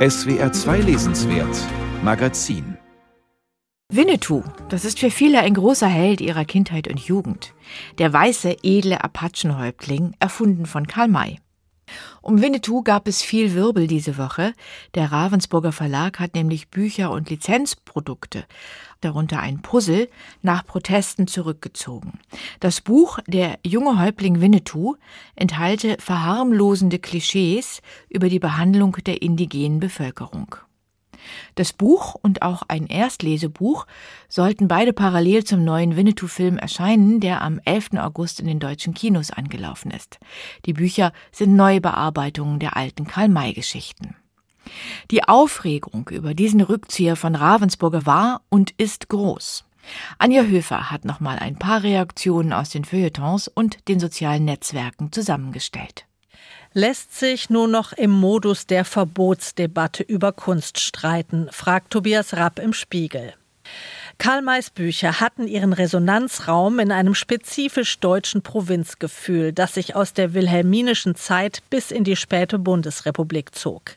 SWR 2 Lesenswert Magazin Winnetou, das ist für viele ein großer Held ihrer Kindheit und Jugend. Der weiße, edle Apachenhäuptling, erfunden von Karl May. Um Winnetou gab es viel Wirbel diese Woche. Der Ravensburger Verlag hat nämlich Bücher und Lizenzprodukte, darunter ein Puzzle, nach Protesten zurückgezogen. Das Buch Der junge Häuptling Winnetou enthalte verharmlosende Klischees über die Behandlung der indigenen Bevölkerung. Das Buch und auch ein Erstlesebuch sollten beide parallel zum neuen Winnetou-Film erscheinen, der am 11. August in den deutschen Kinos angelaufen ist. Die Bücher sind Neubearbeitungen der alten Karl-May-Geschichten. Die Aufregung über diesen Rückzieher von Ravensburger war und ist groß. Anja Höfer hat nochmal ein paar Reaktionen aus den Feuilletons und den sozialen Netzwerken zusammengestellt lässt sich nur noch im Modus der Verbotsdebatte über Kunst streiten, fragt Tobias Rapp im Spiegel. Karl Mays Bücher hatten ihren Resonanzraum in einem spezifisch deutschen Provinzgefühl, das sich aus der wilhelminischen Zeit bis in die späte Bundesrepublik zog.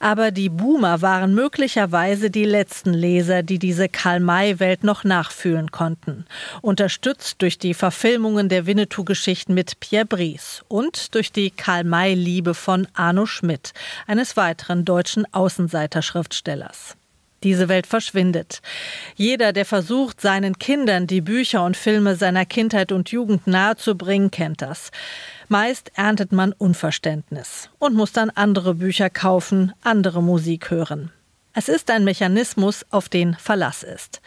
Aber die Boomer waren möglicherweise die letzten Leser, die diese Karl-May-Welt noch nachfühlen konnten. Unterstützt durch die Verfilmungen der Winnetou-Geschichten mit Pierre Brice und durch die Karl-May-Liebe von Arno Schmidt, eines weiteren deutschen Außenseiterschriftstellers. Diese Welt verschwindet. Jeder, der versucht, seinen Kindern die Bücher und Filme seiner Kindheit und Jugend nahezubringen, kennt das. Meist erntet man Unverständnis und muss dann andere Bücher kaufen, andere Musik hören. Es ist ein Mechanismus, auf den Verlass ist.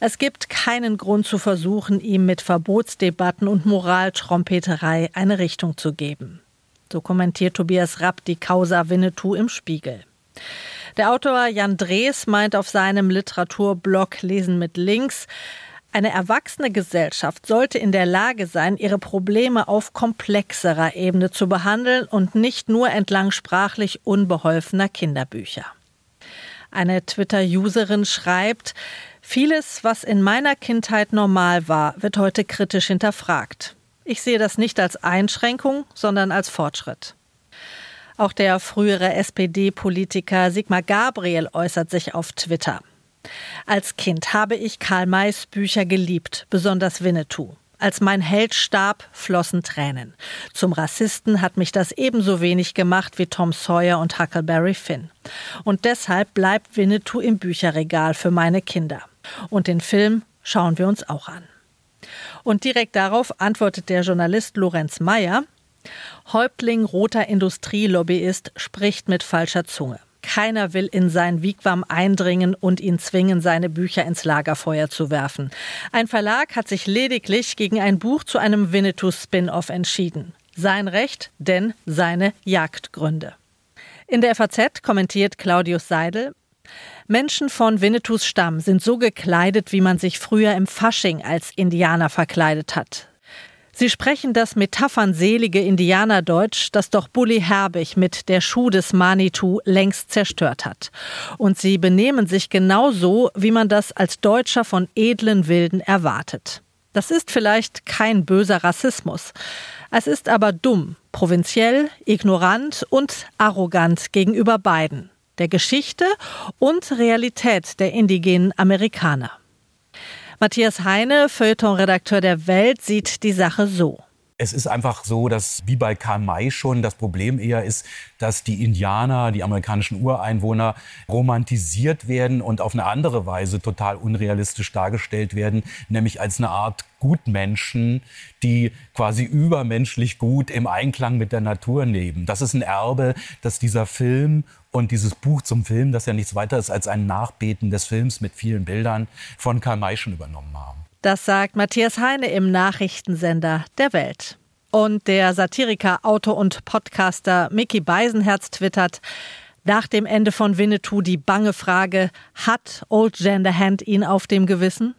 Es gibt keinen Grund zu versuchen, ihm mit Verbotsdebatten und Moraltrompeterei eine Richtung zu geben. So kommentiert Tobias Rapp die Causa Winnetou im Spiegel. Der Autor Jan Drees meint auf seinem Literaturblog Lesen mit Links, eine erwachsene Gesellschaft sollte in der Lage sein, ihre Probleme auf komplexerer Ebene zu behandeln und nicht nur entlang sprachlich unbeholfener Kinderbücher. Eine Twitter-Userin schreibt, vieles, was in meiner Kindheit normal war, wird heute kritisch hinterfragt. Ich sehe das nicht als Einschränkung, sondern als Fortschritt. Auch der frühere SPD-Politiker Sigmar Gabriel äußert sich auf Twitter. Als Kind habe ich Karl Mays Bücher geliebt, besonders Winnetou. Als mein Held starb, flossen Tränen. Zum Rassisten hat mich das ebenso wenig gemacht wie Tom Sawyer und Huckleberry Finn. Und deshalb bleibt Winnetou im Bücherregal für meine Kinder. Und den Film schauen wir uns auch an. Und direkt darauf antwortet der Journalist Lorenz Meyer, Häuptling roter Industrielobbyist spricht mit falscher Zunge. Keiner will in sein Wigwam eindringen und ihn zwingen, seine Bücher ins Lagerfeuer zu werfen. Ein Verlag hat sich lediglich gegen ein Buch zu einem Winnetou-Spin-off entschieden. Sein Recht, denn seine Jagdgründe. In der FAZ kommentiert Claudius Seidel, Menschen von Winnetous Stamm sind so gekleidet, wie man sich früher im Fasching als Indianer verkleidet hat. Sie sprechen das metaphernselige Indianerdeutsch, das doch Bully Herbig mit der Schuh des Manitou längst zerstört hat. Und sie benehmen sich genauso, wie man das als Deutscher von edlen Wilden erwartet. Das ist vielleicht kein böser Rassismus. Es ist aber dumm, provinziell, ignorant und arrogant gegenüber beiden, der Geschichte und Realität der indigenen Amerikaner. Matthias Heine, Feuilleton-Redakteur der Welt, sieht die Sache so. Es ist einfach so, dass wie bei Karl May schon das Problem eher ist, dass die Indianer, die amerikanischen Ureinwohner romantisiert werden und auf eine andere Weise total unrealistisch dargestellt werden, nämlich als eine Art Gutmenschen, die quasi übermenschlich gut im Einklang mit der Natur leben. Das ist ein Erbe, das dieser Film und dieses Buch zum Film, das ja nichts weiter ist als ein Nachbeten des Films mit vielen Bildern, von Karl May schon übernommen haben. Das sagt Matthias Heine im Nachrichtensender der Welt. Und der Satiriker, Autor und Podcaster Mickey Beisenherz twittert, nach dem Ende von Winnetou die bange Frage, hat Old Gender Hand ihn auf dem Gewissen?